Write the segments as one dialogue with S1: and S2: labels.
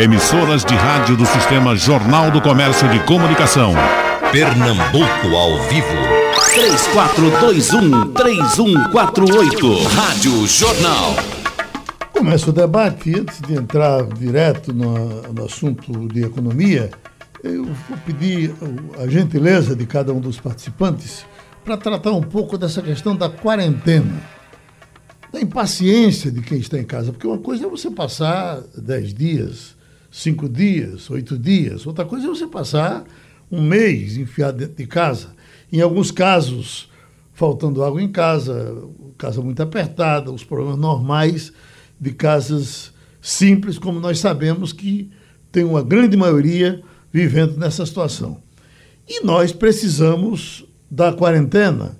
S1: Emissoras de rádio do Sistema Jornal do Comércio de Comunicação.
S2: Pernambuco ao vivo.
S3: 3421-3148. Rádio Jornal.
S4: Começa o debate. Antes de entrar direto no, no assunto de economia, eu vou pedir a gentileza de cada um dos participantes para tratar um pouco dessa questão da quarentena, da impaciência de quem está em casa, porque uma coisa é você passar dez dias, cinco dias, oito dias, outra coisa é você passar um mês enfiado dentro de casa. Em alguns casos, faltando água em casa, casa muito apertada, os problemas normais de casas simples, como nós sabemos que tem uma grande maioria vivendo nessa situação. E nós precisamos da quarentena,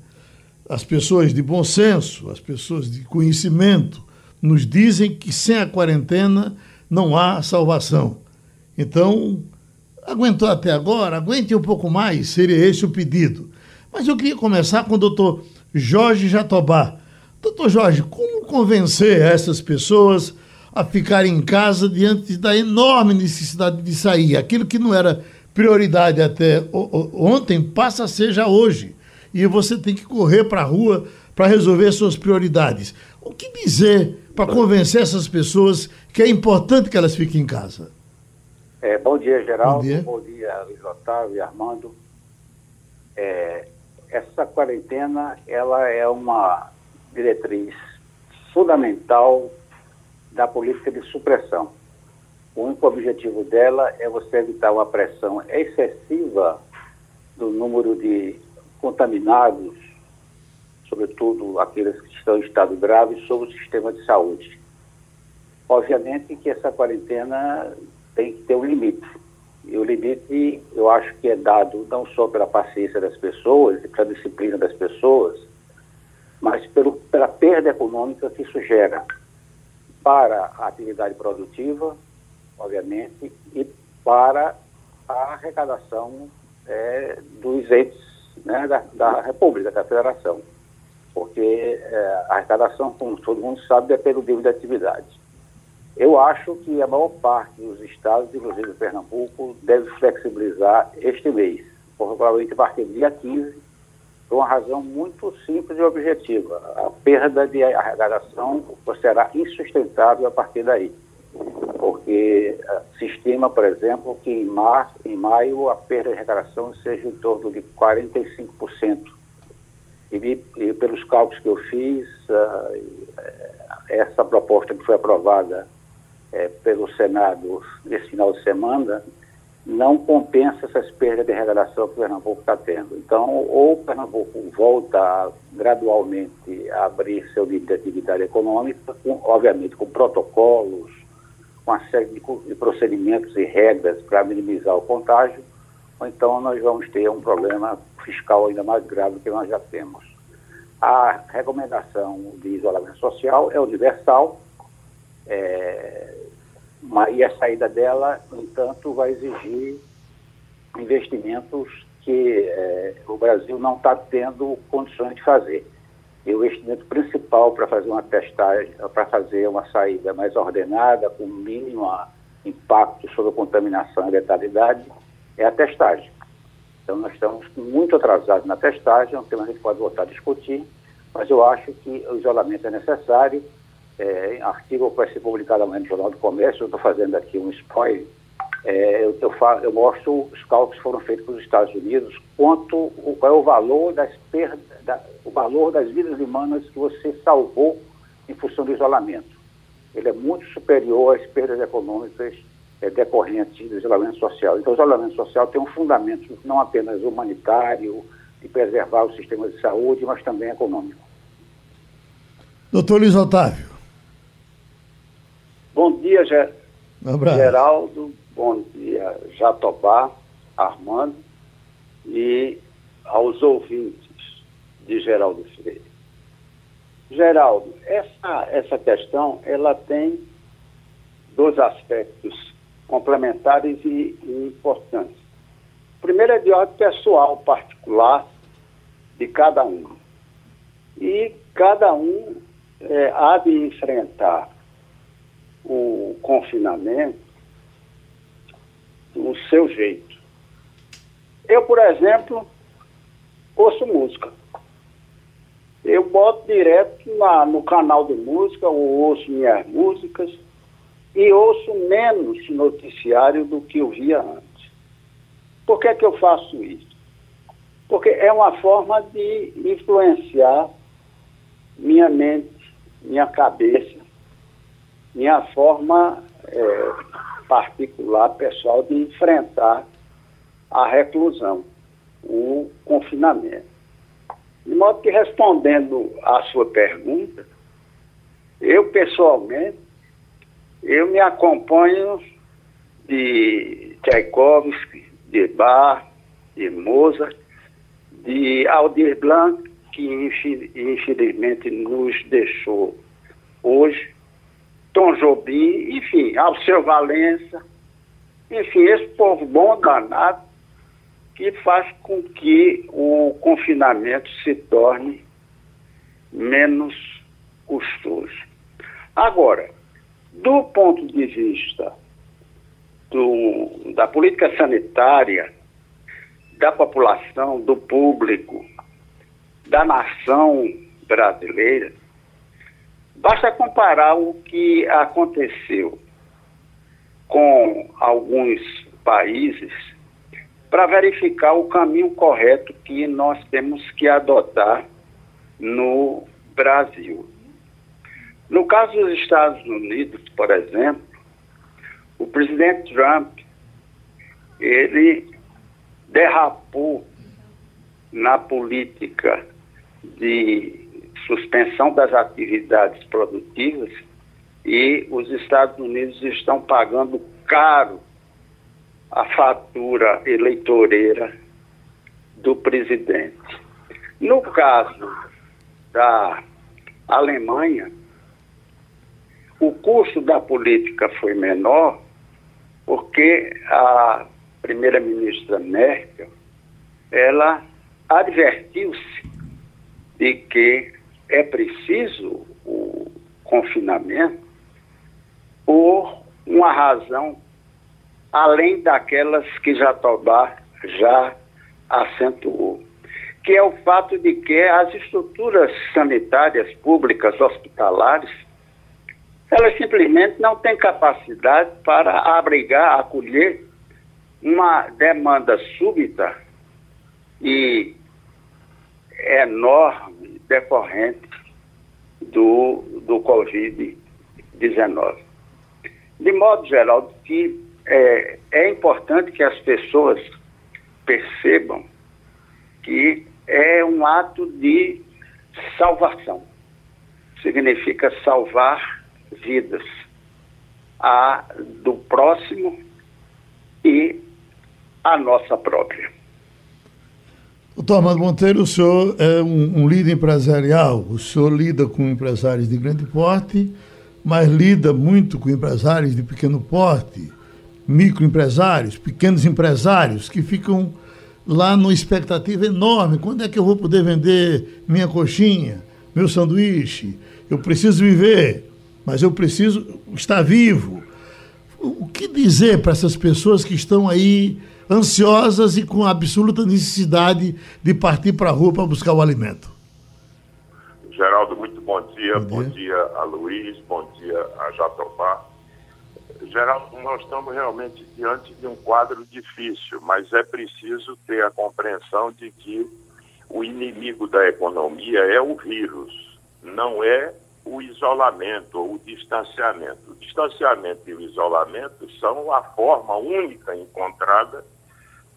S4: as pessoas de bom senso, as pessoas de conhecimento, nos dizem que sem a quarentena não há salvação. Então, aguentou até agora, aguente um pouco mais, seria esse o pedido. Mas eu queria começar com o doutor Jorge Jatobá. Doutor Jorge, como convencer essas pessoas a ficarem em casa diante da enorme necessidade de sair? Aquilo que não era prioridade até ontem passa a ser já hoje. E você tem que correr para a rua para resolver suas prioridades. O que dizer para convencer essas pessoas que é importante que elas fiquem em casa?
S5: É, bom dia, Geraldo. Bom dia, bom dia Luiz Otávio e Armando. É, essa quarentena ela é uma diretriz fundamental da política de supressão. O único objetivo dela é você evitar uma pressão excessiva do número de contaminados, sobretudo aqueles que estão em estado grave, sobre o sistema de saúde. Obviamente que essa quarentena tem que ter um limite. E o limite, eu acho que é dado não só pela paciência das pessoas e pela disciplina das pessoas, mas pelo, pela perda econômica que isso gera para a atividade produtiva, obviamente, e para a arrecadação é, dos entes né, da, da, República, da Federação. Porque é, a arrecadação, como todo mundo sabe, depende do nível de atividade. Eu acho que a maior parte dos estados, inclusive Pernambuco, deve flexibilizar este mês, provavelmente a partir do dia 15, por uma razão muito simples e objetiva. A perda de arrecadação será insustentável a partir daí porque uh, se estima, por exemplo, que em, mar, em maio a perda de arrecadação seja em torno de 45%. E, e pelos cálculos que eu fiz, uh, essa proposta que foi aprovada uh, pelo Senado nesse final de semana não compensa essas perdas de arrecadação que o Pernambuco está tendo. Então, ou o Pernambuco volta gradualmente a abrir seu nível de atividade econômica, com, obviamente com protocolos, uma série de, de procedimentos e regras para minimizar o contágio, ou então nós vamos ter um problema fiscal ainda mais grave do que nós já temos. A recomendação de isolamento social é universal, é, e a saída dela, no entanto, vai exigir investimentos que é, o Brasil não está tendo condições de fazer. E o investimento principal para fazer uma testagem, para fazer uma saída mais ordenada, com mínimo impacto sobre a contaminação e letalidade, é a testagem. Então, nós estamos muito atrasados na testagem, é um tema que a gente pode voltar a discutir, mas eu acho que o isolamento é necessário. É, artigo que vai ser publicado amanhã no Jornal do Comércio, eu estou fazendo aqui um spoiler, é, eu, eu, falo, eu, mostro os cálculos que foram feitos pelos Estados Unidos, quanto o, qual é o valor das perdas, da, o valor das vidas humanas que você salvou em função do isolamento. Ele é muito superior às perdas econômicas é, decorrentes do isolamento social. Então, o isolamento social tem um fundamento não apenas humanitário, de preservar o sistema de saúde, mas também econômico.
S4: Doutor Luiz Otávio.
S5: Bom dia, Geraldo. Bom dia, Jatobá, Armando e aos ouvintes de Geraldo Freire. Geraldo, essa, essa questão ela tem dois aspectos complementares e, e importantes. Primeiro é de ordem pessoal, particular, de cada um. E cada um é, há de enfrentar o confinamento
S6: do seu jeito. Eu, por exemplo, ouço música. Eu boto direto na, no canal de música, eu ouço minhas músicas e ouço menos noticiário do que eu via antes. Por que, é que eu faço isso? Porque é uma forma de influenciar minha mente, minha cabeça, minha forma é, particular, pessoal, de enfrentar a reclusão, o confinamento. De modo que, respondendo à sua pergunta, eu pessoalmente, eu me acompanho de Tchaikovsky, de Bach, de Mozart, de Aldir Blanc, que infelizmente nos deixou hoje, Tom Jobim, enfim, Alceu Valença, enfim, esse povo bom danado que faz com que o confinamento se torne menos custoso. Agora, do ponto de vista do, da política sanitária, da população, do público, da nação brasileira, basta comparar o que aconteceu com alguns países para verificar o caminho correto que nós temos que adotar no Brasil. No caso dos Estados Unidos, por exemplo, o presidente Trump, ele derrapou na política de suspensão das atividades produtivas e os Estados Unidos estão pagando caro a fatura eleitoreira do presidente. No caso da Alemanha, o custo da política foi menor porque a primeira-ministra Merkel, ela advertiu-se de que é preciso o confinamento por uma razão além daquelas que Jatobá já acentuou, que é o fato de que as estruturas sanitárias públicas hospitalares elas simplesmente não têm capacidade para abrigar, acolher uma demanda súbita e enorme decorrente do, do Covid-19. De modo geral, que é, é importante que as pessoas percebam que é um ato de salvação. Significa salvar vidas a do próximo e a nossa própria.
S4: Doutor Armando Monteiro, o senhor é um, um, líder empresarial, o senhor lida com empresários de grande porte, mas lida muito com empresários de pequeno porte, microempresários, pequenos empresários que ficam lá numa expectativa enorme. Quando é que eu vou poder vender minha coxinha, meu sanduíche? Eu preciso viver, mas eu preciso estar vivo. O que dizer para essas pessoas que estão aí ansiosas e com absoluta necessidade de partir para a rua para buscar o alimento.
S7: Geraldo, muito bom dia. Bom dia, bom dia a Luiz, bom dia a Jatobá. Geraldo, nós estamos realmente diante de um quadro difícil, mas é preciso ter a compreensão de que o inimigo da economia é o vírus, não é o isolamento ou o distanciamento. O distanciamento e o isolamento são a forma única encontrada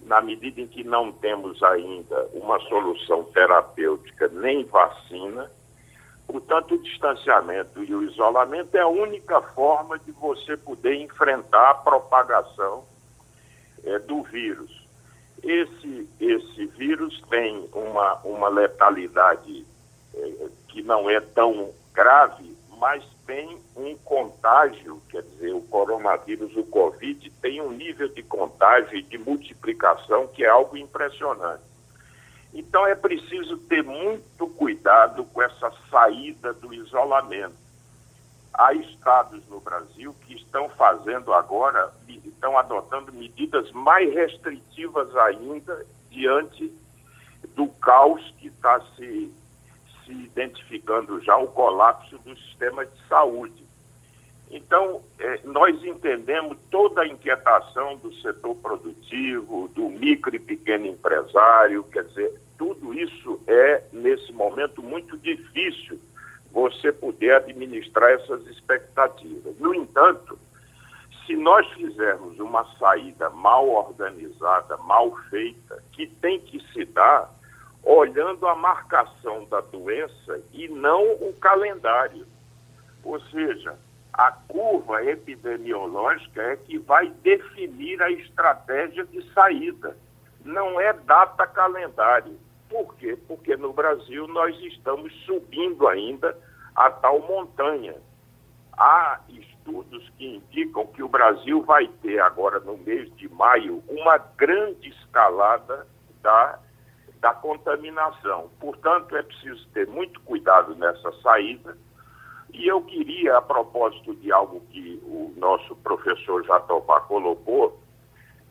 S7: na medida em que não temos ainda uma solução terapêutica nem vacina, portanto, o distanciamento e o isolamento é a única forma de você poder enfrentar a propagação é, do vírus. Esse, esse vírus tem uma, uma letalidade é, que não é tão grave, mas tem um contágio, quer dizer, o coronavírus, o Covid, tem um nível de contágio e de multiplicação que é algo impressionante. Então é preciso ter muito cuidado com essa saída do isolamento. há estados no Brasil que estão fazendo agora, estão adotando medidas mais restritivas ainda diante do caos que está se, se identificando já, o colapso do sistema de saúde. Então, é, nós entendemos toda a inquietação do setor produtivo, do micro e pequeno empresário, quer dizer, tudo isso é, nesse momento, muito difícil você poder administrar essas expectativas. No entanto, se nós fizermos uma saída mal organizada, mal feita, que tem que se dar olhando a marcação da doença e não o calendário. Ou seja, a curva epidemiológica é que vai definir a estratégia de saída, não é data calendário. Por quê? Porque no Brasil nós estamos subindo ainda a tal montanha. Há estudos que indicam que o Brasil vai ter agora no mês de maio uma grande escalada da, da contaminação. Portanto, é preciso ter muito cuidado nessa saída. E eu queria, a propósito de algo que o nosso professor Jatobá colocou,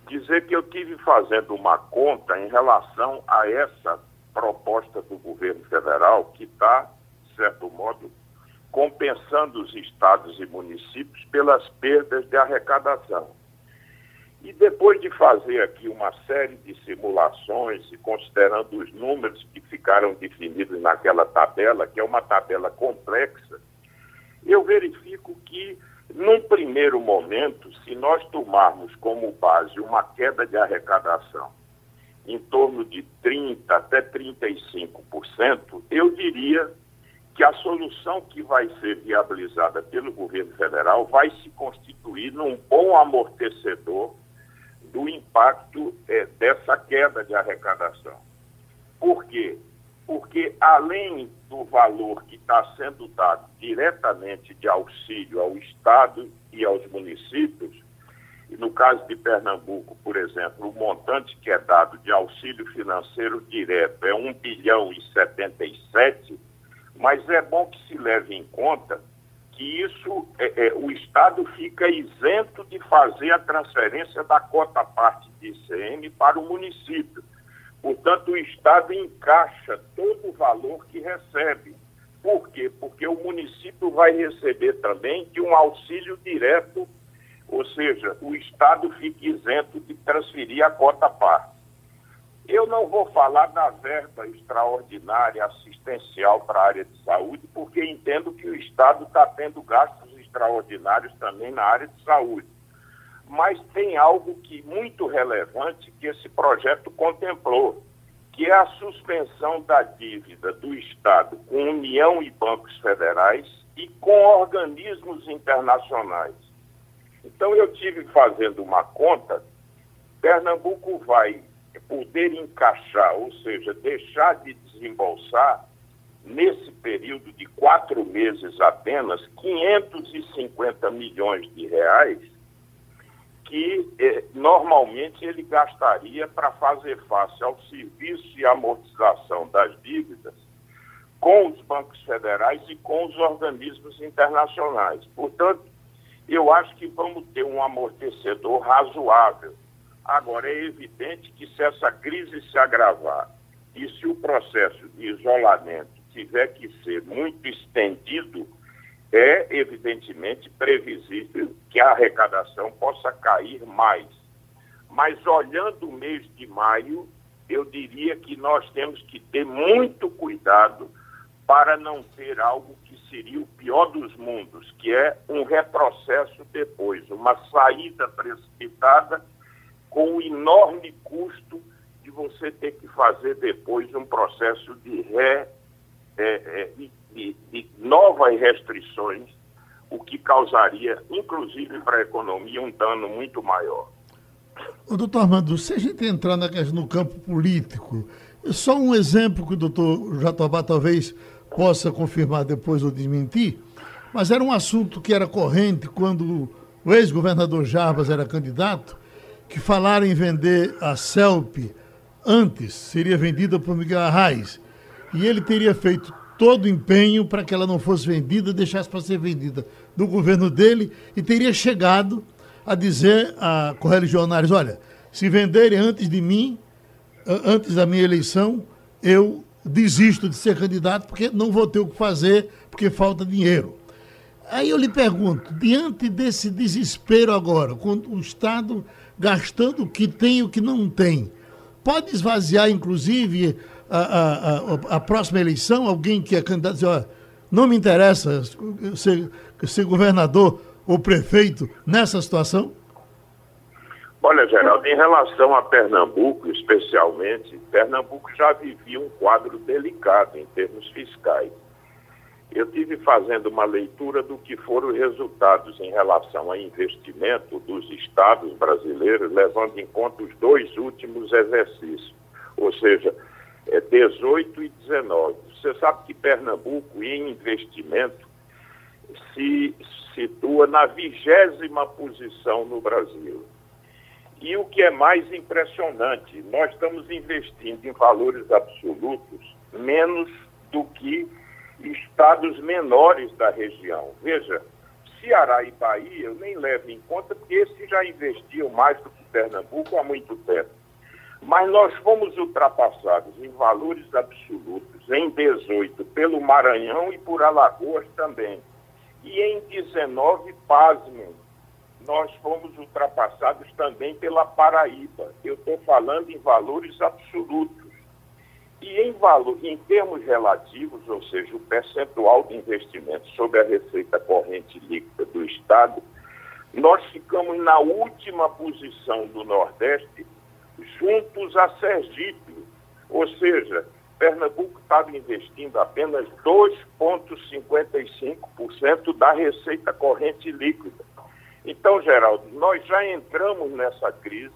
S7: dizer que eu tive fazendo uma conta em relação a essa proposta do governo federal que está, de certo modo, compensando os estados e municípios pelas perdas de arrecadação. E depois de fazer aqui uma série de simulações e considerando os números que ficaram definidos naquela tabela, que é uma tabela complexa, eu verifico que, num primeiro momento, se nós tomarmos como base uma queda de arrecadação em torno de 30% até 35%, eu diria que a solução que vai ser viabilizada pelo governo federal vai se constituir num bom amortecedor do impacto é, dessa queda de arrecadação. Por quê? Porque além do valor que está sendo dado diretamente de auxílio ao Estado e aos municípios, e no caso de Pernambuco, por exemplo, o montante que é dado de auxílio financeiro direto é 1 bilhão e 77 mas é bom que se leve em conta que isso, é, é, o Estado fica isento de fazer a transferência da cota parte de ICM para o município. Portanto, o Estado encaixa todo o valor que recebe. Por quê? Porque o município vai receber também de um auxílio direto, ou seja, o Estado fica isento de transferir a cota parte. Eu não vou falar da verba extraordinária assistencial para a área de saúde, porque entendo que o Estado está tendo gastos extraordinários também na área de saúde. Mas tem algo que muito relevante que esse projeto contemplou, que é a suspensão da dívida do Estado com União e bancos federais e com organismos internacionais. Então eu tive fazendo uma conta, Pernambuco vai poder encaixar, ou seja, deixar de desembolsar, nesse período de quatro meses apenas, 550 milhões de reais, que eh, normalmente ele gastaria para fazer face ao serviço e amortização das dívidas com os bancos federais e com os organismos internacionais. Portanto, eu acho que vamos ter um amortecedor razoável Agora, é evidente que se essa crise se agravar e se o processo de isolamento tiver que ser muito estendido, é evidentemente previsível que a arrecadação possa cair mais. Mas olhando o mês de maio, eu diria que nós temos que ter muito cuidado para não ter algo que seria o pior dos mundos, que é um retrocesso depois, uma saída precipitada com o enorme custo de você ter que fazer depois um processo de, ré, é, é, de, de novas restrições, o que causaria, inclusive para a economia, um dano muito maior.
S4: O doutor Armando, se a gente entrar na, no campo político, só um exemplo que o doutor Jatobá talvez possa confirmar depois ou desmentir, mas era um assunto que era corrente quando o ex-governador Jarbas era candidato, que falaram em vender a CELP antes, seria vendida por Miguel Arraes. E ele teria feito todo o empenho para que ela não fosse vendida, deixasse para ser vendida do governo dele e teria chegado a dizer a correligionários, olha, se venderem antes de mim, antes da minha eleição, eu desisto de ser candidato porque não vou ter o que fazer, porque falta dinheiro. Aí eu lhe pergunto, diante desse desespero agora, com o Estado gastando o que tem e o que não tem, pode esvaziar, inclusive, a, a, a, a próxima eleição? Alguém que é candidato diz, olha, não me interessa ser, ser governador ou prefeito nessa situação?
S7: Olha, Geraldo, em relação a Pernambuco, especialmente, Pernambuco já vivia um quadro delicado em termos fiscais. Eu tive fazendo uma leitura do que foram os resultados em relação a investimento dos estados brasileiros, levando em conta os dois últimos exercícios, ou seja, é 18 e 19. Você sabe que Pernambuco, em investimento, se situa na vigésima posição no Brasil. E o que é mais impressionante, nós estamos investindo em valores absolutos menos do que estados menores da região. Veja, Ceará e Bahia eu nem levo em conta, porque esses já investiam mais do que Pernambuco há muito tempo. Mas nós fomos ultrapassados em valores absolutos em 18 pelo Maranhão e por Alagoas também. E em 19, pasmem, nós fomos ultrapassados também pela Paraíba. Eu estou falando em valores absolutos. E em, valor, em termos relativos, ou seja, o percentual de investimento sobre a receita corrente líquida do Estado, nós ficamos na última posição do Nordeste, juntos a Sergipe. Ou seja, Pernambuco estava investindo apenas 2,55% da receita corrente líquida. Então, Geraldo, nós já entramos nessa crise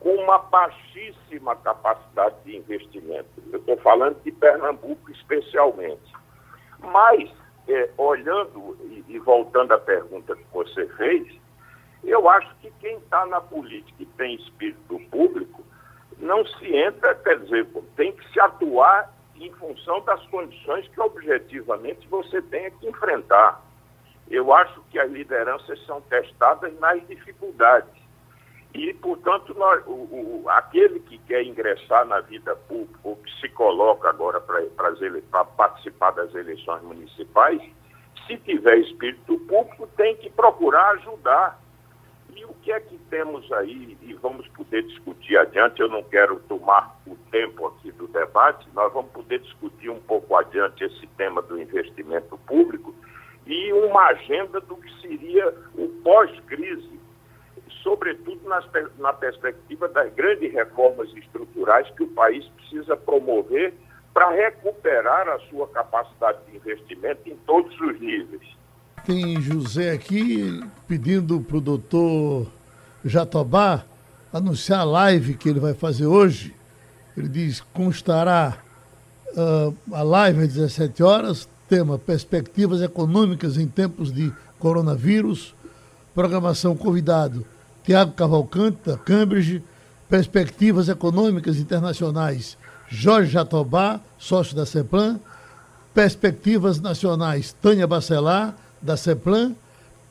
S7: com uma baixíssima capacidade de investimento. Eu estou falando de Pernambuco especialmente. Mas, é, olhando e, e, voltando à pergunta que você fez, eu acho que quem está na política e tem espírito público não se entra, quer dizer, tem que se atuar em função das condições que objetivamente você tem que enfrentar. Eu acho que as lideranças são testadas nas dificuldades. E, portanto, nós, o, o, aquele que quer ingressar na vida pública, ou que se coloca agora para participar das eleições municipais, se tiver espírito público, tem que procurar ajudar. E o que é que temos aí, e vamos poder discutir adiante, eu não quero tomar o tempo aqui do debate, nós vamos poder discutir um pouco adiante esse tema do investimento público e uma agenda do que seria o pós-crise sobretudo nas, na perspectiva das grandes reformas estruturais que o país precisa promover para recuperar a sua capacidade de investimento em todos os níveis.
S4: Tem José aqui pedindo para o doutor Jatobá anunciar a live que ele vai fazer hoje. Ele diz: constará uh, a live às 17 horas, tema Perspectivas Econômicas em Tempos de Coronavírus. Programação convidado Tiago Cavalcante, da Cambridge, Perspectivas Econômicas Internacionais, Jorge Jatobá, sócio da CEPLAN, Perspectivas Nacionais, Tânia Bacelar, da CEPLAN,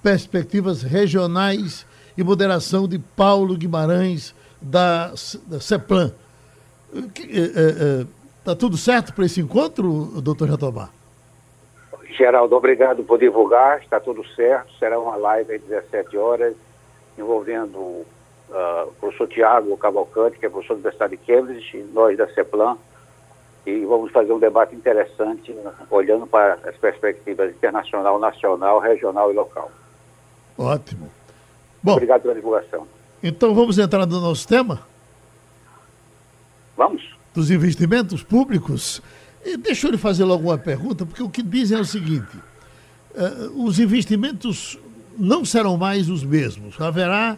S4: Perspectivas Regionais e Moderação de Paulo Guimarães, da, da CEPLAN. Está é, é, tudo certo para esse encontro, doutor Jatobá?
S5: Geraldo, obrigado por divulgar, está tudo certo, será uma live às 17 horas, envolvendo uh, o professor Tiago Cavalcante, que é professor da Universidade de Cambridge, nós da CEPLAN, e vamos fazer um debate interessante, olhando para as perspectivas internacional, nacional, regional e local.
S4: Ótimo.
S5: Bom, Obrigado pela divulgação.
S4: Então vamos entrar no nosso tema?
S5: Vamos.
S4: Dos investimentos públicos. E deixa eu lhe fazer logo uma pergunta, porque o que dizem é o seguinte: uh, os investimentos não serão mais os mesmos. Haverá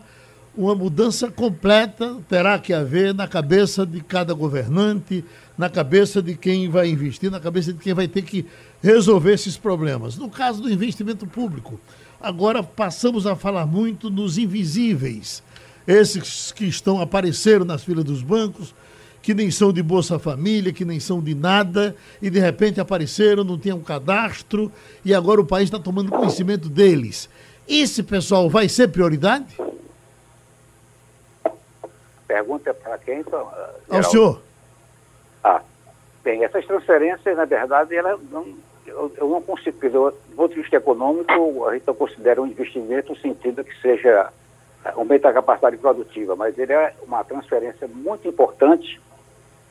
S4: uma mudança completa, terá que haver na cabeça de cada governante, na cabeça de quem vai investir, na cabeça de quem vai ter que resolver esses problemas. No caso do investimento público, agora passamos a falar muito nos invisíveis, esses que estão aparecendo nas filas dos bancos que nem são de Bolsa Família, que nem são de nada, e de repente apareceram, não tinham um cadastro, e agora o país está tomando conhecimento deles. Esse pessoal vai ser prioridade?
S5: Pergunta para quem? Então,
S4: Ao senhor.
S5: Ah, bem, essas transferências, na verdade, ela não, eu, eu não consigo, do ponto de vista econômico, a gente não considera um investimento no sentido que seja aumenta a capacidade produtiva, mas ele é uma transferência muito importante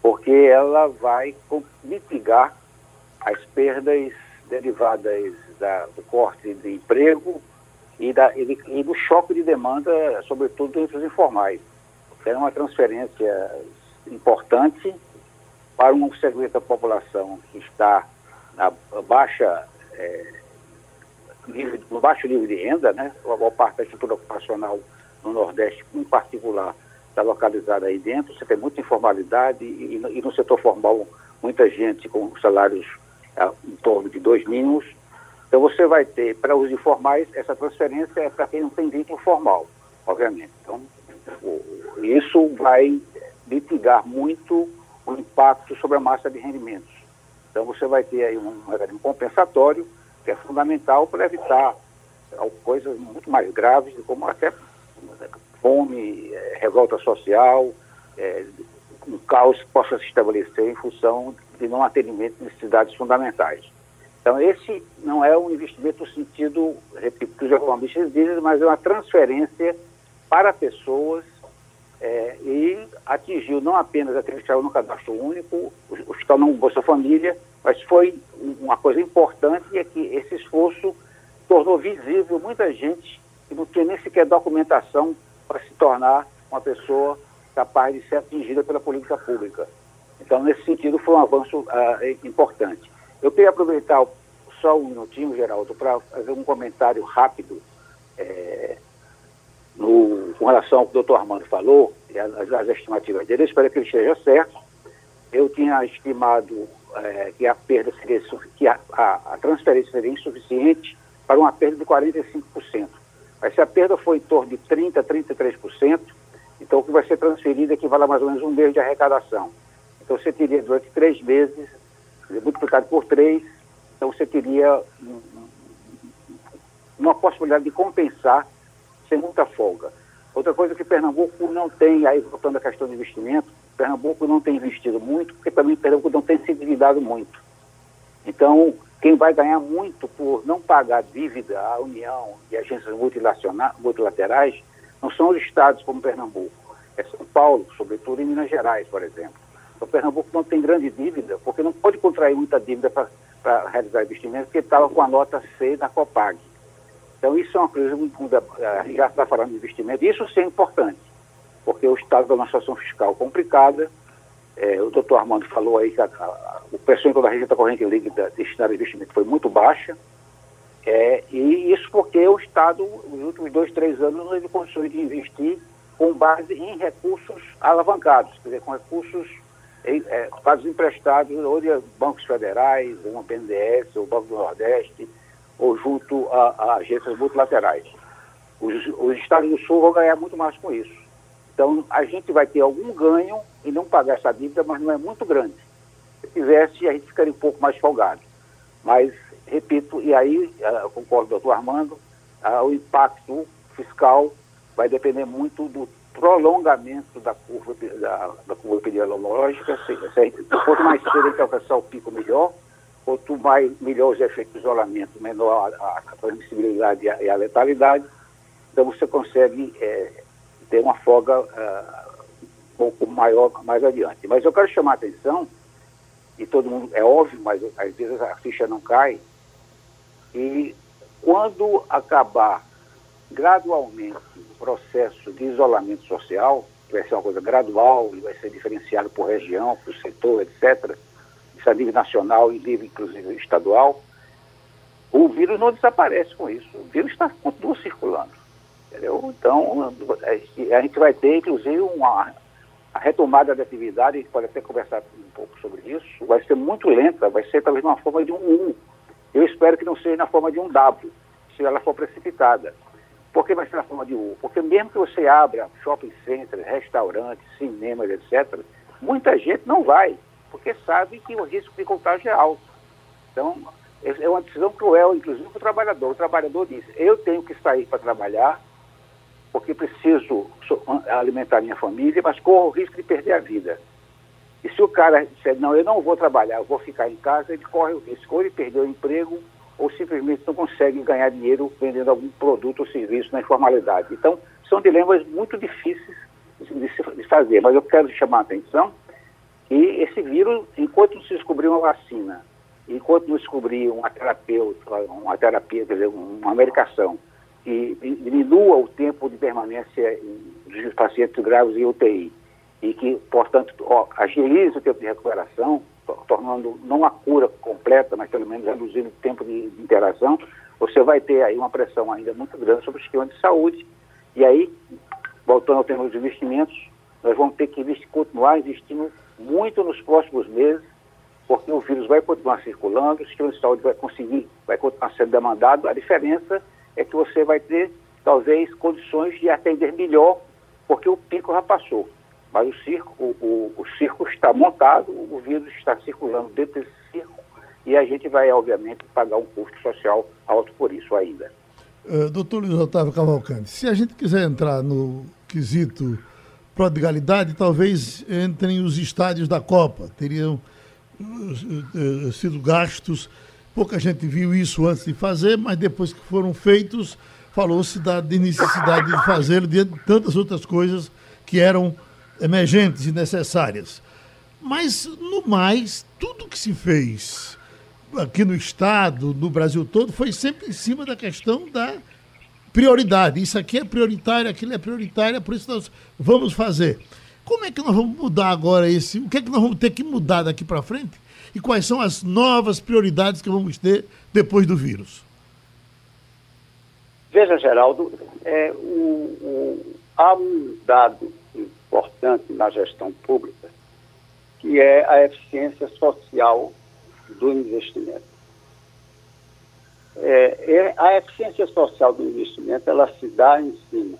S5: porque ela vai mitigar as perdas derivadas da, do corte de emprego e, da, e, e, do choque de demanda, sobretudo entre os informais. É uma transferência importante para um segmento da população que está na baixa, é, nível, no baixo nível de renda, né? a maior parte da estrutura ocupacional no Nordeste, em particular, está localizada aí dentro. Você tem muita informalidade e, e no setor formal, muita gente com salários ah, em torno de dois mínimos. Então, você vai ter, para os informais, essa transferência é para quem não tem vínculo formal, obviamente. Então, isso vai mitigar muito o impacto sobre a massa de rendimentos. Então, você vai ter aí um mecanismo compensatório, que é fundamental para evitar coisas muito mais graves, como até fome, é, revolta social, é, um caos que possa se estabelecer em função de não atendimento de necessidades fundamentais. Então, esse não é um investimento no sentido, repito, que os economistas dizem, mas é uma transferência para pessoas é, e atingiu não apenas aqueles que no cadastro único, os que estão no Bolsa Família, mas foi uma coisa importante é que esse esforço tornou visível muita gente que não tinha nem sequer documentação para se tornar uma pessoa capaz de ser atingida pela política pública. Então, nesse sentido, foi um avanço uh, importante. Eu queria aproveitar só um minutinho, Geraldo, para fazer um comentário rápido é, no, com relação ao que o doutor Armando falou, as, as estimativas dele. Eu espero que ele esteja certo. Eu tinha estimado é, que a perda seria que a, a, a transferência seria insuficiente para uma perda de 45%. Mas se a perda for em torno de 30%, 33%, então o que vai ser transferido equivale a mais ou menos um mês de arrecadação. Então você teria durante três meses, multiplicado por três, então você teria uma possibilidade de compensar sem muita folga. Outra coisa que Pernambuco não tem, aí voltando à questão de investimento, Pernambuco não tem investido muito, porque também Pernambuco não tem se endividado muito. Então, quem vai ganhar muito por não pagar dívida à União e agências multilaterais não são os estados como Pernambuco, é São Paulo, sobretudo em Minas Gerais, por exemplo. Então, Pernambuco não tem grande dívida, porque não pode contrair muita dívida para realizar investimentos, porque estava com a nota C na Copag. Então, isso é uma coisa gente já está falando de investimento, isso sim é importante, porque o Estado está numa situação fiscal complicada, é, o doutor Armando falou aí que a, a, o percentual da receita corrente líquida destinada a investimento foi muito baixa, é, e isso porque o Estado, nos últimos dois, três anos, não teve condições de investir com base em recursos alavancados, quer dizer, com recursos é, quase emprestados ou de bancos federais, ou uma BNDES, ou Banco do Nordeste, ou junto a, a agências multilaterais. Os, os estados do Sul vão ganhar muito mais com isso. Então, a gente vai ter algum ganho em não pagar essa dívida, mas não é muito grande. Se tivesse, a gente ficaria um pouco mais folgado. Mas, repito, e aí, eu concordo com o doutor Armando, o impacto fiscal vai depender muito do prolongamento da curva, da, da curva epidemiológica. Se, se, quanto mais cedo a alcançar o pico, melhor. Quanto mais, melhor os efeitos de isolamento, menor a, a transmissibilidade e a, e a, letalidade. Então, você consegue... É, ter uma folga uh, um pouco maior mais adiante. Mas eu quero chamar a atenção, e todo mundo, é óbvio, mas às vezes a ficha não cai, e quando acabar gradualmente o processo de isolamento social, que vai ser uma coisa gradual e vai ser diferenciado por região, por setor, etc., isso a nível nacional e nível, inclusive, estadual, o vírus não desaparece com isso. O vírus está, continua circulando. Entendeu? Então, a gente vai ter, inclusive, uma a retomada da atividade, a gente pode até conversar um pouco sobre isso, vai ser muito lenta, vai ser talvez uma forma de um U. Eu espero que não seja na forma de um W, se ela for precipitada. Por que vai ser na forma de U? Porque mesmo que você abra shopping centers, restaurantes, cinemas, etc., Muita gente não vai, porque sabe que o risco de contágio é alto. Então, é uma decisão cruel, inclusive para o trabalhador. O trabalhador diz, eu tenho que sair para trabalhar, porque preciso alimentar minha família, mas corro o risco de perder a vida. E se o cara disser, não, eu não vou trabalhar, eu vou ficar em casa, ele corre o risco ou de perder o emprego ou simplesmente não consegue ganhar dinheiro vendendo algum produto ou serviço na informalidade. Então, são dilemas muito difíceis de, se, de fazer, mas eu quero chamar a atenção que esse vírus, enquanto não se descobrir uma vacina, enquanto não descobrir uma terapeuta, uma terapia, quer dizer, uma medicação que diminua o tempo de permanência dos pacientes graves em UTI e que, portanto, agilize o tempo de recuperação, tornando não a cura completa, mas pelo menos reduzindo o tempo de, de interação, você vai ter aí uma pressão ainda muito grande sobre o sistema de saúde. E aí, voltando ao tema dos investimentos, nós vamos ter que continuar investindo muito nos próximos meses, porque o vírus vai continuar circulando, o sistema de saúde vai conseguir, vai continuar sendo demandado. A diferença é que você vai ter, talvez, condições de atender melhor, porque o pico já passou. Mas o circo, o, o, o circo está montado, o vírus está circulando dentro desse circo e a gente vai, obviamente, pagar um custo social alto por isso ainda.
S4: Uh, doutor Luiz Otávio Cavalcante, se a gente quiser entrar no quesito prodigalidade, talvez entrem os estádios da Copa. Teriam uh, uh, sido gastos, pouca gente viu isso antes de fazer, mas depois que foram feitos, falou-se da necessidade de fazê-lo diante de tantas outras coisas que eram emergentes e necessárias. Mas, no mais, tudo que se fez aqui no Estado, no Brasil todo, foi sempre em cima da questão da prioridade. Isso aqui é prioritário, aquilo é prioritário, por isso nós vamos fazer. Como é que nós vamos mudar agora esse? O que é que nós vamos ter que mudar daqui para frente? E quais são as novas prioridades que vamos ter depois do vírus?
S6: Veja, Geraldo, é, o, há um dado importante na gestão pública, que é a eficiência social do investimento. É, é, a eficiência social do investimento ela se dá em cima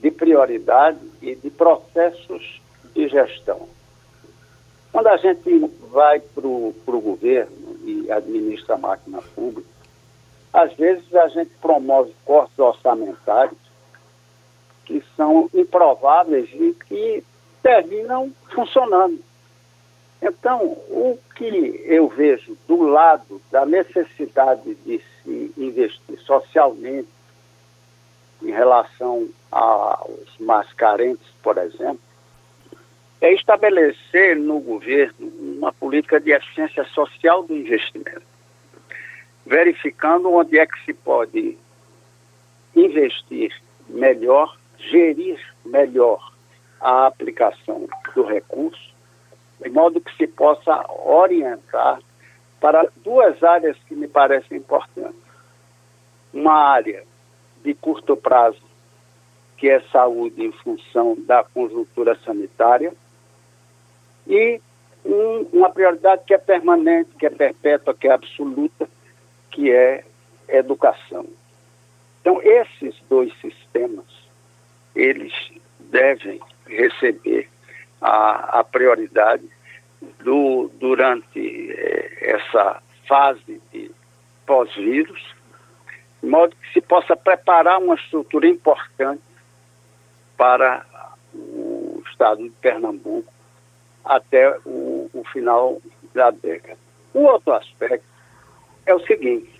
S6: de prioridade e de processos de gestão. Quando a gente vai para o governo e administra a máquina pública, às vezes a gente promove cortes orçamentários que são improváveis e que terminam funcionando. Então, o que eu vejo do lado da necessidade de se investir socialmente em relação aos mais carentes, por exemplo, é estabelecer no governo uma política de eficiência social do investimento, verificando onde é que se pode investir melhor gerir melhor a aplicação do recurso, de modo que se possa orientar para duas áreas que me parecem importantes. Uma área de curto prazo, que é saúde em função da conjuntura sanitária, e um, uma prioridade que é permanente, que é perpétua, que é absoluta, que é educação. Então, esses dois sistemas eles devem receber a, a prioridade do, durante eh, essa fase de pós-vírus, de modo que se possa preparar uma estrutura importante para o estado de Pernambuco até o, o final da década. O outro aspecto é o seguinte: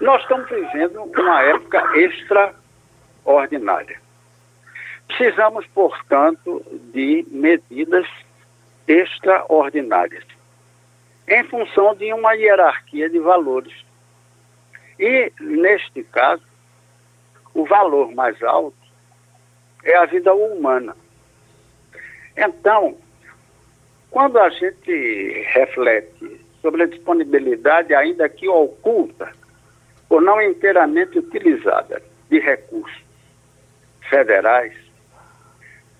S6: nós estamos vivendo uma época extra ordinária. Precisamos, portanto, de medidas extraordinárias, em função de uma hierarquia de valores. E, neste caso, o valor mais alto é a vida humana. Então, quando a gente reflete sobre a disponibilidade, ainda que oculta, ou não inteiramente utilizada, de recursos federais,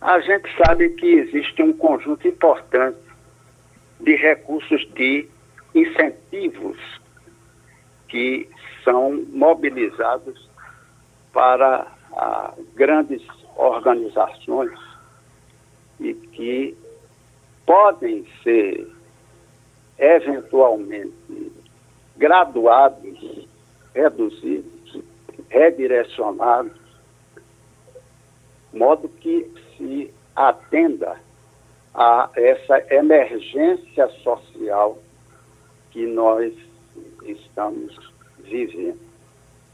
S6: a gente sabe que existe um conjunto importante de recursos de incentivos que são mobilizados para ah, grandes organizações e que podem ser eventualmente graduados, reduzidos, redirecionados, modo que se atenda a essa emergência social que nós estamos vivendo.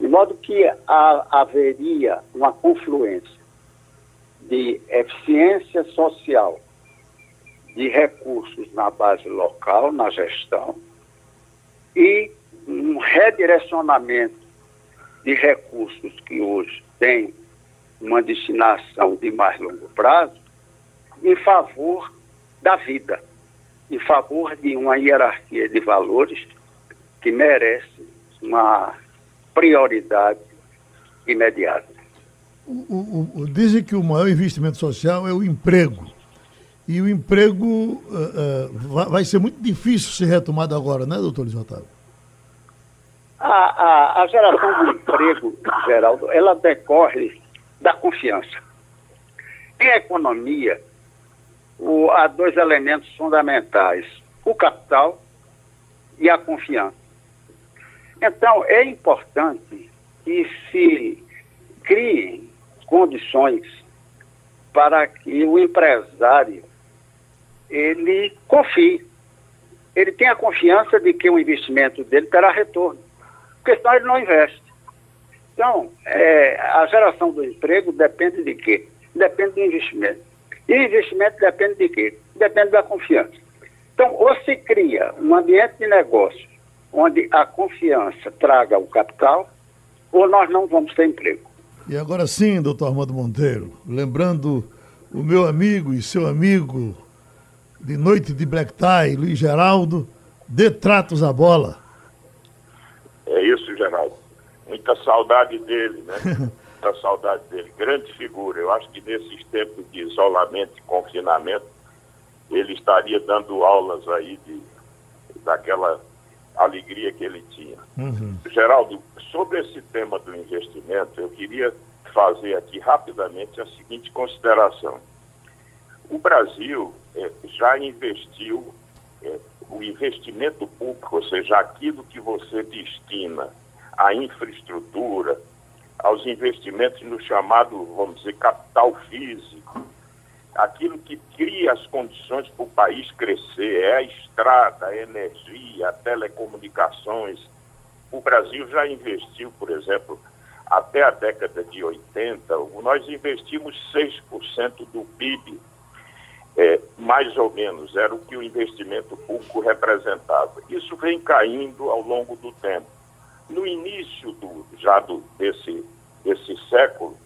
S6: De modo que a, haveria uma confluência de eficiência social, de recursos na base local, na gestão, e um redirecionamento de recursos que hoje têm uma destinação de mais longo prazo em favor da vida, em favor de uma hierarquia de valores que merece uma prioridade imediata. O,
S4: o, o, dizem que o maior investimento social é o emprego. E o emprego uh, uh, vai ser muito difícil ser retomado agora, né, doutor Luiz Otávio?
S6: A, a, a geração do emprego, Geraldo, ela decorre da confiança. Em economia, o, há dois elementos fundamentais: o capital e a confiança. Então, é importante que se criem condições para que o empresário ele confie. Ele tenha confiança de que o investimento dele terá retorno. Porque senão ele não investe. Então, é, a geração do emprego depende de quê? Depende do investimento. E investimento depende de quê? Depende da confiança. Então, ou se cria um ambiente de negócio onde a confiança traga o capital, ou nós não vamos ter emprego.
S4: E agora sim, doutor Armando Monteiro, lembrando o meu amigo e seu amigo de noite de black tie, Luiz Geraldo, dê tratos à bola.
S7: É isso, Geraldo. Muita saudade dele, né? Muita saudade dele. Grande figura. Eu acho que nesses tempos de isolamento e confinamento, ele estaria dando aulas aí de, daquela alegria que ele tinha. Uhum. Geraldo, sobre esse tema do investimento, eu queria fazer aqui rapidamente a seguinte consideração. O Brasil é, já investiu é, o investimento público, ou seja, aquilo que você destina à infraestrutura, aos investimentos no chamado, vamos dizer, capital físico, aquilo que cria as condições para o país crescer, é a estrada, a energia, a telecomunicações. O Brasil já investiu, por exemplo, até a década de 80, nós investimos 6% do PIB, é, mais ou menos, era o que o investimento público representava. Isso vem caindo ao longo do tempo. No início do, já do, desse, desse século,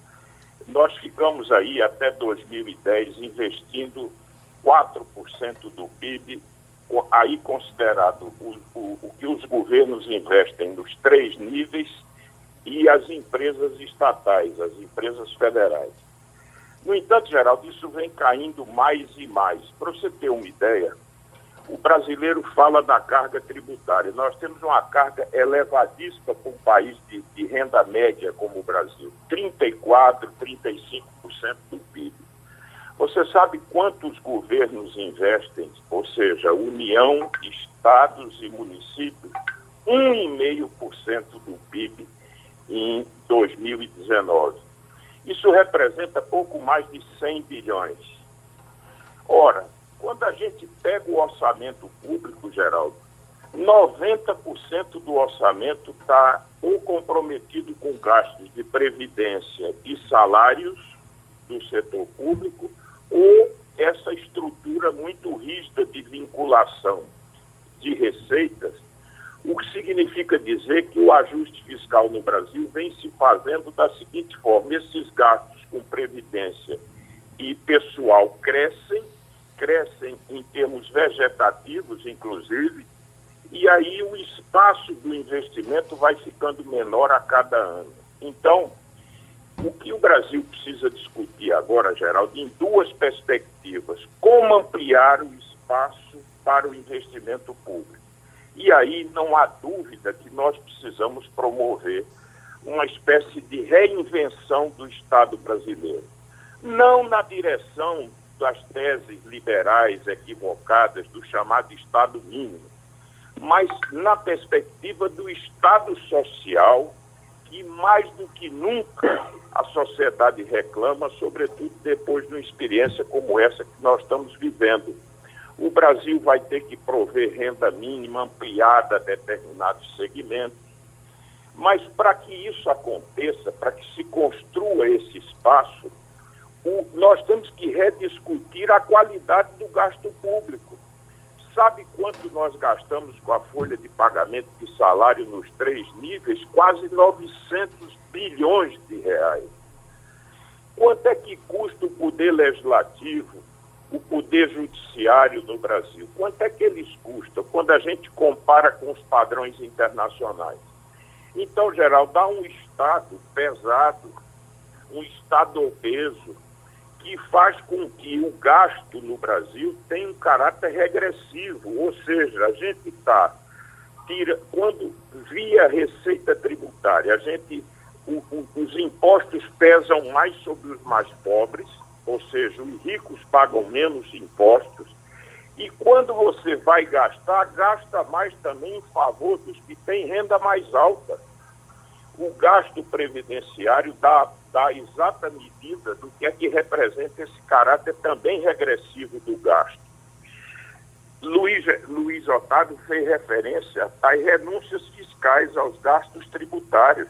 S7: nós ficamos aí até 2010 investindo 4% do PIB, aí considerado o, o, o que os governos investem nos três níveis e as empresas estatais, as empresas federais. No entanto, Geraldo, isso vem caindo mais e mais. Para você ter uma ideia, o brasileiro fala da carga tributária. Nós temos uma carga elevadíssima para um país de, de renda média como o Brasil, 34%, 35% do PIB. Você sabe quantos governos investem, ou seja, União, estados e municípios? 1,5% do PIB em 2019. Isso representa pouco mais de 100 bilhões. Ora, quando a gente pega o orçamento público, Geraldo, 90% do orçamento está ou comprometido com gastos de previdência e salários do setor público, ou essa estrutura muito rígida de vinculação de receitas, o que significa dizer que o ajuste fiscal no Brasil vem se fazendo da seguinte forma: esses gastos com previdência e pessoal crescem crescem em termos vegetativos, inclusive, e aí o espaço do investimento vai ficando menor a cada ano. Então, o que o Brasil precisa discutir agora, Geraldo, em duas perspectivas: como ampliar o espaço para o investimento público. E aí não há dúvida que nós precisamos promover uma espécie de reinvenção do Estado brasileiro. Não na direção das teses liberais equivocadas do chamado Estado mínimo, mas na perspectiva do Estado social, que mais do que nunca a sociedade reclama, sobretudo depois de uma experiência como essa que nós estamos vivendo. O Brasil vai ter que prover renda mínima ampliada a determinados segmentos, mas para que isso aconteça, para que se construa esse espaço, o, nós temos que rediscutir a qualidade do gasto público. Sabe quanto nós gastamos com a folha de pagamento de salário nos três níveis? Quase 900 bilhões de reais. Quanto é que custa o poder legislativo, o poder judiciário no Brasil? Quanto é que eles custam quando a gente compara com os padrões internacionais? Então, geral, dá um Estado pesado, um Estado obeso, que faz com que o gasto no Brasil tenha um caráter regressivo, ou seja, a gente está quando via receita tributária, a gente o, o, os impostos pesam mais sobre os mais pobres, ou seja, os ricos pagam menos impostos. E quando você vai gastar, gasta mais também em favor dos que têm renda mais alta. O gasto previdenciário dá da exata medida do que é que representa esse caráter também regressivo do gasto. Luiz, Luiz Otávio fez referência às renúncias fiscais aos gastos tributários.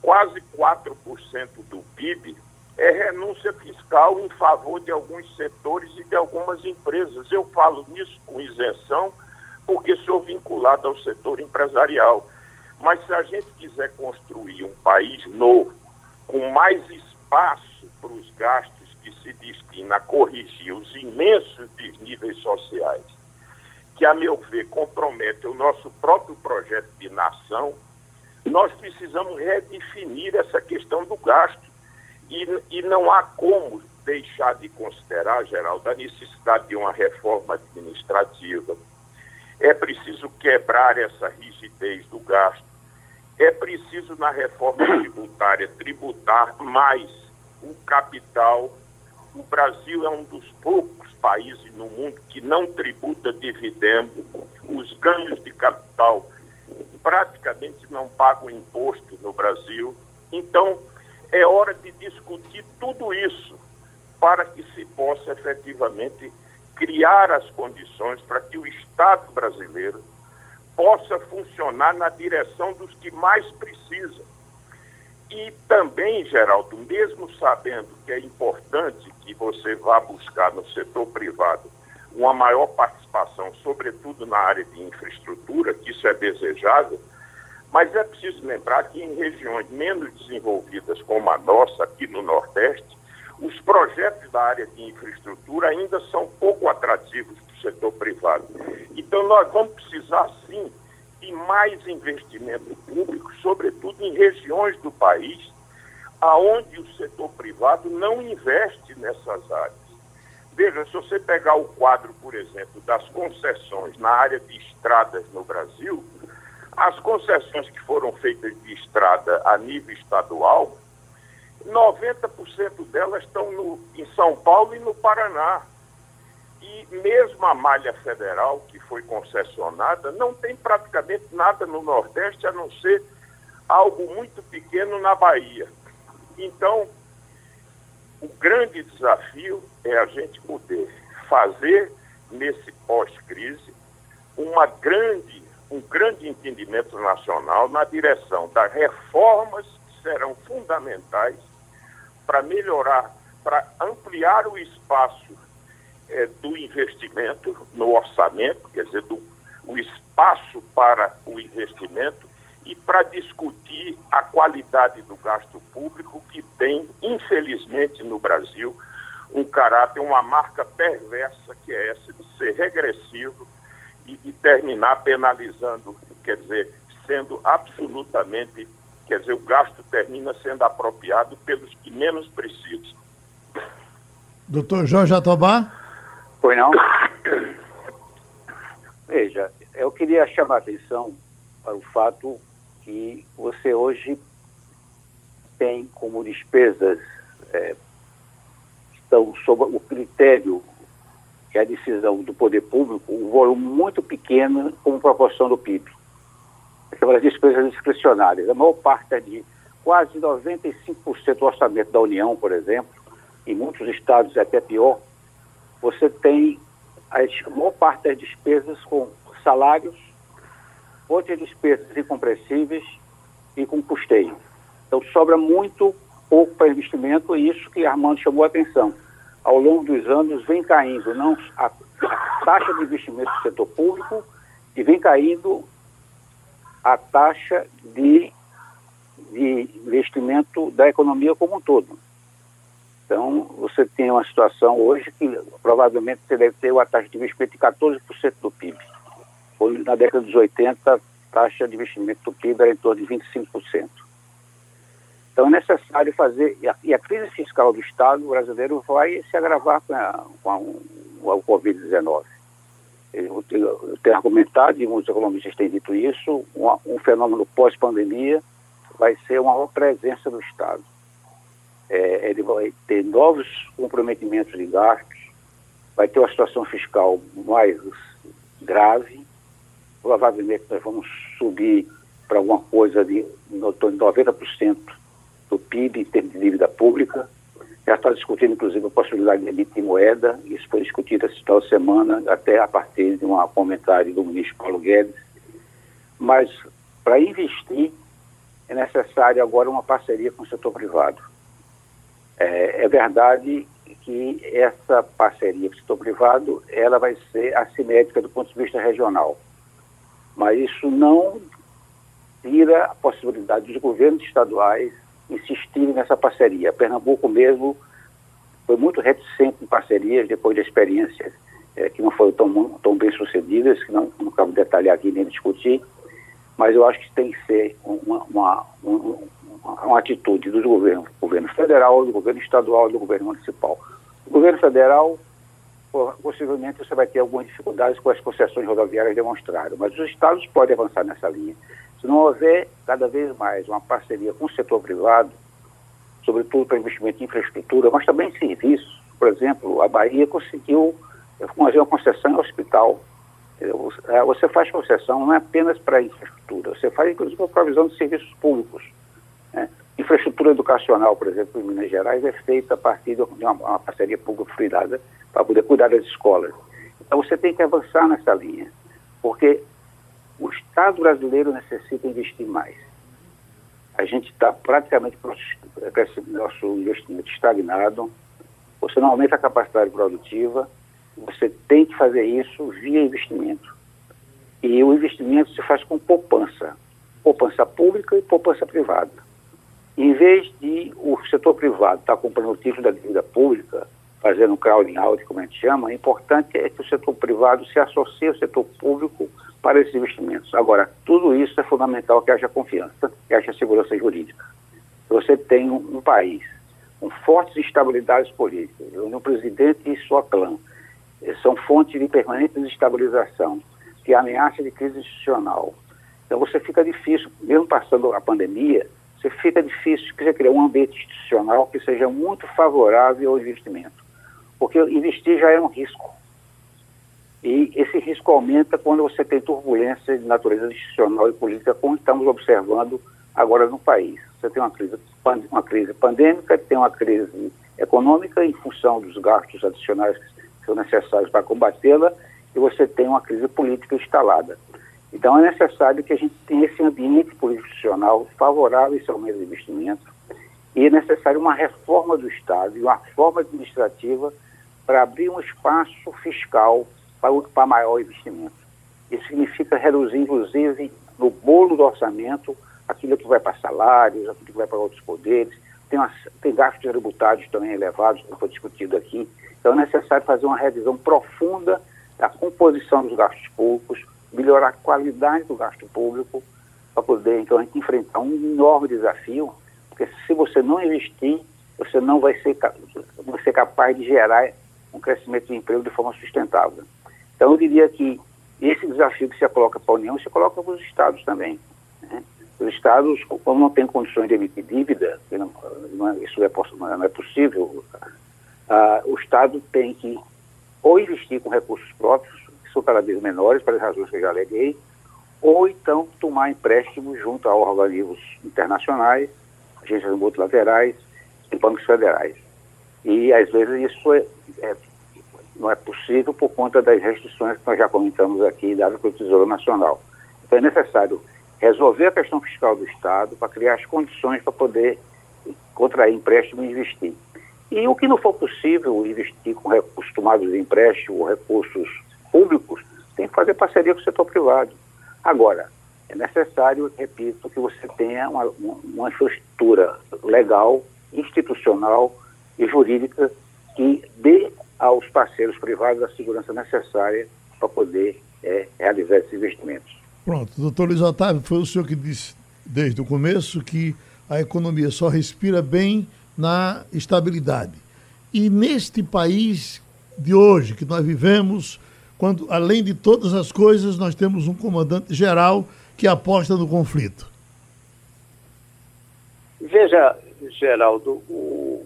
S7: Quase 4% do PIB é renúncia fiscal em favor de alguns setores e de algumas empresas. Eu falo nisso com isenção porque sou vinculado ao setor empresarial. Mas se a gente quiser construir um país novo, com mais espaço para os gastos que se destina a corrigir os imensos desníveis sociais, que, a meu ver, comprometem o nosso próprio projeto de nação, nós precisamos redefinir essa questão do gasto. E, e não há como deixar de considerar, Geraldo, a necessidade de uma reforma administrativa. É preciso quebrar essa rigidez do gasto é preciso, na reforma tributária, tributar mais o capital. O Brasil é um dos poucos países no mundo que não tributa dividendo. Os ganhos de capital praticamente não pagam imposto no Brasil. Então, é hora de discutir tudo isso para que se possa efetivamente criar as condições para que o Estado brasileiro possa funcionar na direção dos que mais precisam. E também, Geraldo, mesmo sabendo que é importante que você vá buscar no setor privado uma maior participação, sobretudo na área de infraestrutura, que isso é desejável, mas é preciso lembrar que em regiões menos desenvolvidas como a nossa, aqui no Nordeste, os projetos da área de infraestrutura ainda são pouco atrativos setor privado. Então, nós vamos precisar, sim, de mais investimento público, sobretudo em regiões do país aonde o setor privado não investe nessas áreas. Veja, se você pegar o quadro, por exemplo, das concessões na área de estradas no Brasil, as concessões que foram feitas de estrada a nível estadual, 90% delas estão no, em São Paulo e no Paraná. E mesmo a malha federal, que foi concessionada, não tem praticamente nada no Nordeste a não ser algo muito pequeno na Bahia. Então, o grande desafio é a gente poder fazer nesse pós-crise uma grande, um grande entendimento nacional na direção das reformas que serão fundamentais para melhorar, para ampliar o espaço é, do investimento no orçamento, quer dizer, do, o espaço para o investimento e para discutir a qualidade do gasto público que tem, infelizmente, no Brasil, um caráter, uma marca perversa que é essa de ser regressivo e de terminar penalizando, quer dizer, sendo absolutamente, quer dizer, o gasto termina sendo apropriado pelos que menos precisam.
S4: Doutor Jorge Atobá?
S5: Pois não? Veja, eu queria chamar a atenção para o fato que você hoje tem como despesas é, estão sob o critério e a decisão do poder público, um volume muito pequeno como proporção do PIB. São as despesas discricionárias. A maior parte é de quase 95% do orçamento da União, por exemplo, em muitos estados é até pior, você tem a maior parte das despesas com salários, outras despesas incompressíveis e com custeio. Então sobra muito pouco para investimento e isso que Armando chamou a atenção. Ao longo dos anos vem caindo não a, a taxa de investimento do setor público e vem caindo a taxa de, de investimento da economia como um todo. Então, você tem uma situação hoje que provavelmente você deve ter uma taxa de investimento de 14% do PIB. Na década dos 80, a taxa de investimento do PIB era em torno de 25%. Então é necessário fazer, e a, crise fiscal do Estado brasileiro vai se agravar com, a, com, a, o Covid-19. Eu, tenho argumentado, e muitos economistas têm dito isso, um, fenômeno pós-pandemia vai ser uma presença do Estado é, ele vai ter novos comprometimentos de gastos, vai ter uma situação fiscal mais grave, provavelmente nós vamos subir para alguma coisa de 90% do PIB em termos de dívida pública. Já está discutindo, inclusive, a possibilidade de emitir moeda. Isso foi discutido essa semana, até a partir de um comentário do ministro Paulo Guedes. Mas, para investir, é necessário agora uma parceria com o setor privado. É, é verdade que essa parceria com o setor privado ela vai ser assimétrica do ponto de vista regional, mas isso não tira a possibilidade dos governos estaduais insistirem nessa parceria. Pernambuco mesmo foi muito reticente em parcerias depois de experiências é, que não foram tão, tão bem sucedidas, que não, não cabe detalhar aqui nem discutir, mas eu acho que tem que ser uma, uma, uma atitude dos governos, do governo federal, do governo estadual e do governo municipal. O governo federal, possivelmente você vai ter algumas dificuldades com as concessões rodoviárias demonstradas, mas os estados podem avançar nessa linha. Se não houver cada vez mais uma parceria com o setor privado, sobretudo para investimento em infraestrutura, mas também em serviços, por exemplo, a Bahia conseguiu fazer uma concessão em hospital. É, você faz concessão não é apenas para infraestrutura, você faz inclusive para provisão de serviços públicos. Né? Infraestrutura educacional, por exemplo, em Minas Gerais, é feita a partir de uma, uma parceria público-privada para poder cuidar das escolas. Então você tem que avançar nessa linha, porque o Estado brasileiro necessita investir mais. A gente está praticamente com nosso investimento estagnado, você não aumenta a capacidade produtiva, você tem que fazer isso via investimento. E o investimento se faz com poupança, poupança pública e poupança privada. Em vez de o setor privado estar tá comprando o título da dívida pública, fazendo um crowding out, como a gente chama, o importante é que o setor privado se associe ao setor público para esses investimentos. Agora, tudo isso é fundamental que haja confiança, que haja segurança jurídica. Você tem um, país com fortes instabilidades políticas, onde o presidente e sua clã eh, são fontes de permanente desestabilização, que ameaça de crise institucional. Então você fica difícil, mesmo passando a pandemia, você fica difícil criar um ambiente institucional que seja muito favorável ao investimento. Porque investir já é um risco. E esse risco aumenta quando você tem turbulência de natureza institucional e política, como estamos observando agora no país. Você tem uma crise, uma crise pandêmica, tem uma crise econômica em função dos gastos adicionais que são necessários para combatê-la, e você tem uma crise política instalada. Então é necessário que a gente tenha esse ambiente institucional favorável a esse aumento de investimento e é necessário uma reforma do Estado e uma reforma administrativa para abrir um espaço fiscal para, para maior investimento. Isso significa reduzir, inclusive, no bolo do orçamento, aquilo que vai para salários, aquilo que vai para outros poderes. Tem, uma, tem gastos tributários também elevados, que foi discutido aqui. Então é necessário fazer uma revisão profunda da composição dos gastos públicos, melhorar a qualidade do gasto público, para poder, então, a gente enfrentar um enorme desafio, porque se você não investir, você não vai ser, vai ser capaz de gerar um crescimento de emprego de forma sustentável. Então, eu diria que esse desafio que se coloca para a União, se coloca para os estados também. Né? Os estados, como não têm condições de emitir dívida, não, não, é, isso é, não é possível, ah, o Estado tem que ou investir com recursos próprios, que são cada vez menores, pelas razões que eu já aleguei, ou então tomar empréstimos junto a organismos internacionais, agências multilaterais e bancos federais. E às vezes isso é, é, não é possível por conta das restrições que nós já comentamos aqui, dadas pelo Tesouro Nacional. Então é necessário resolver a questão fiscal do Estado para criar as condições para poder contrair empréstimo e investir. E o que não for possível investir com recursos tomados de empréstimo recursos públicos, tem que fazer parceria com o setor privado. Agora, é necessário, repito, que você tenha uma, uma infraestrutura legal, institucional e jurídica que dê aos parceiros privados a segurança necessária para poder é, realizar esses investimentos.
S4: Pronto, doutor Luiz Otávio, foi o senhor que disse desde o começo que a economia só respira bem na estabilidade. E neste país de hoje que nós vivemos, quando além de todas as coisas nós temos um comandante geral que aposta no conflito.
S6: Veja, Geraldo, o,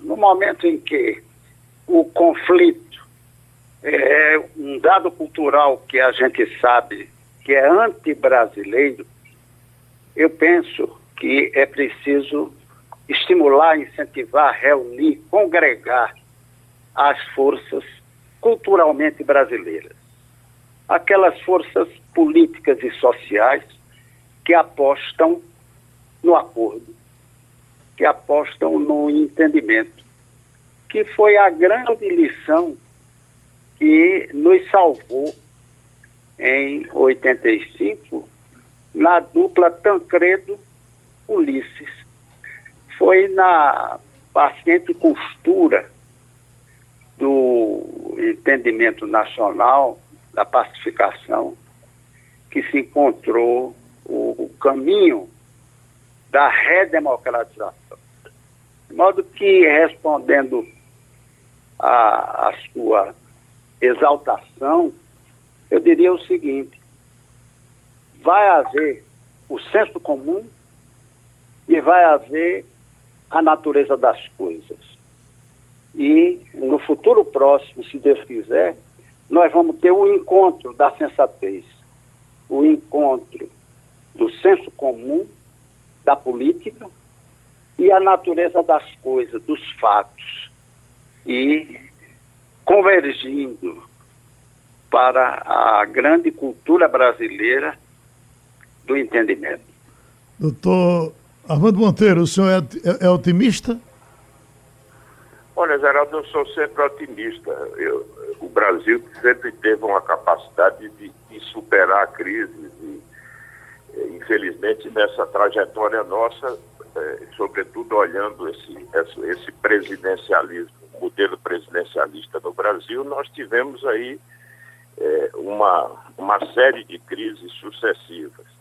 S6: no momento em que o conflito é um dado cultural que a gente sabe que é anti-brasileiro, eu penso que é preciso estimular, incentivar, reunir, congregar as forças culturalmente brasileiras. Aquelas forças políticas e sociais que apostam no acordo, que apostam no entendimento, que foi a grande lição que nos salvou em 85 na dupla Tancredo Ulisses. Foi na paciente costura do entendimento nacional, da pacificação, que se encontrou o, o caminho da redemocratização. De modo que, respondendo à sua exaltação, eu diria o seguinte: vai haver o senso comum e vai haver a natureza das coisas. E no futuro próximo, se Deus quiser, nós vamos ter o encontro da sensatez, o encontro do senso comum, da política e a natureza das coisas, dos fatos. E convergindo para a grande cultura brasileira do entendimento.
S4: Doutor Armando Monteiro, o senhor é, é, é otimista?
S7: Olha, Geraldo, eu sou sempre otimista. Eu, o Brasil sempre teve uma capacidade de, de superar a crise. E, infelizmente, nessa trajetória nossa, é, sobretudo olhando esse, esse, presidencialismo, modelo presidencialista no Brasil, nós tivemos aí é, uma, uma série de crises sucessivas.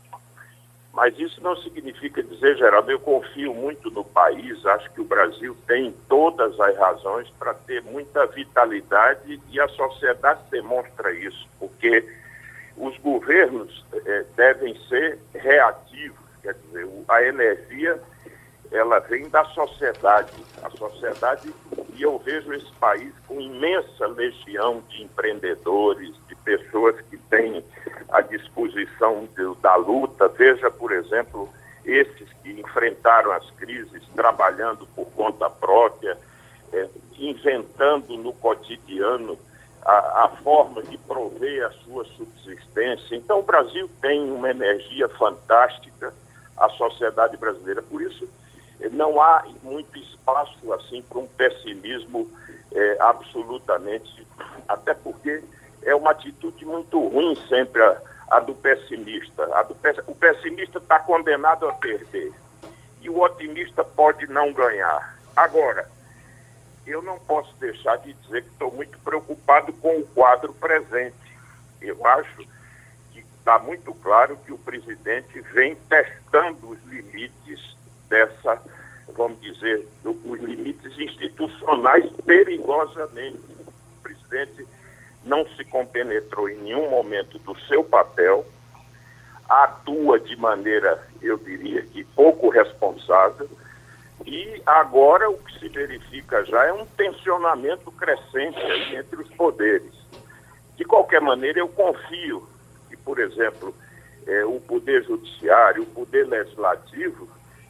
S7: Mas isso não significa dizer, Geraldo, eu confio muito no país, acho que o Brasil tem todas as razões para ter muita vitalidade e a sociedade demonstra isso, porque os governos é, devem ser reativos, quer dizer, a energia ela vem da sociedade. A sociedade, e eu vejo esse país com imensa legião de empreendedores, de pessoas que têm a disposição de, da luta. Veja, por exemplo, esses que enfrentaram as crises trabalhando por conta própria, é, inventando no cotidiano a, a, forma de prover a sua subsistência. Então, o Brasil tem uma energia fantástica, a sociedade brasileira. Por isso, não há muito espaço assim para um pessimismo é, absolutamente, até porque é uma atitude muito ruim sempre a, a do pessimista. A do, o pessimista está condenado a perder e o otimista pode não ganhar. Agora, eu não posso deixar de dizer que estou muito preocupado com o quadro presente. Eu acho que está muito claro que o presidente vem testando os limites dessa, vamos dizer, os limites institucionais perigosamente. O presidente não se compenetrou em nenhum momento do seu papel, atua de maneira, eu diria que pouco responsável, E agora o que se verifica já é um tensionamento crescente entre os poderes. De qualquer maneira, eu confio que, por exemplo, é, o Poder Judiciário, o Poder Legislativo,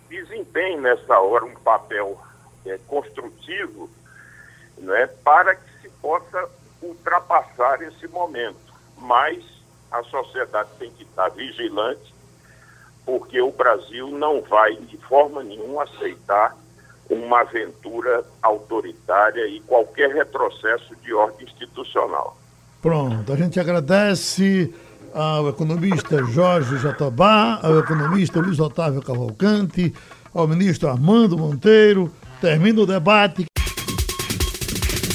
S7: desempenhem nessa hora um papel é, construtivo né, para que se possa ultrapassar esse momento. Mas a sociedade tem que estar vigilante, porque o Brasil não vai de forma nenhuma aceitar uma aventura autoritária e qualquer retrocesso de ordem institucional.
S4: Pronto, a gente agradece ao economista Jorge Jatobá, ao economista Luiz Otávio Cavalcante, ao ministro Armando Monteiro. Termina o debate.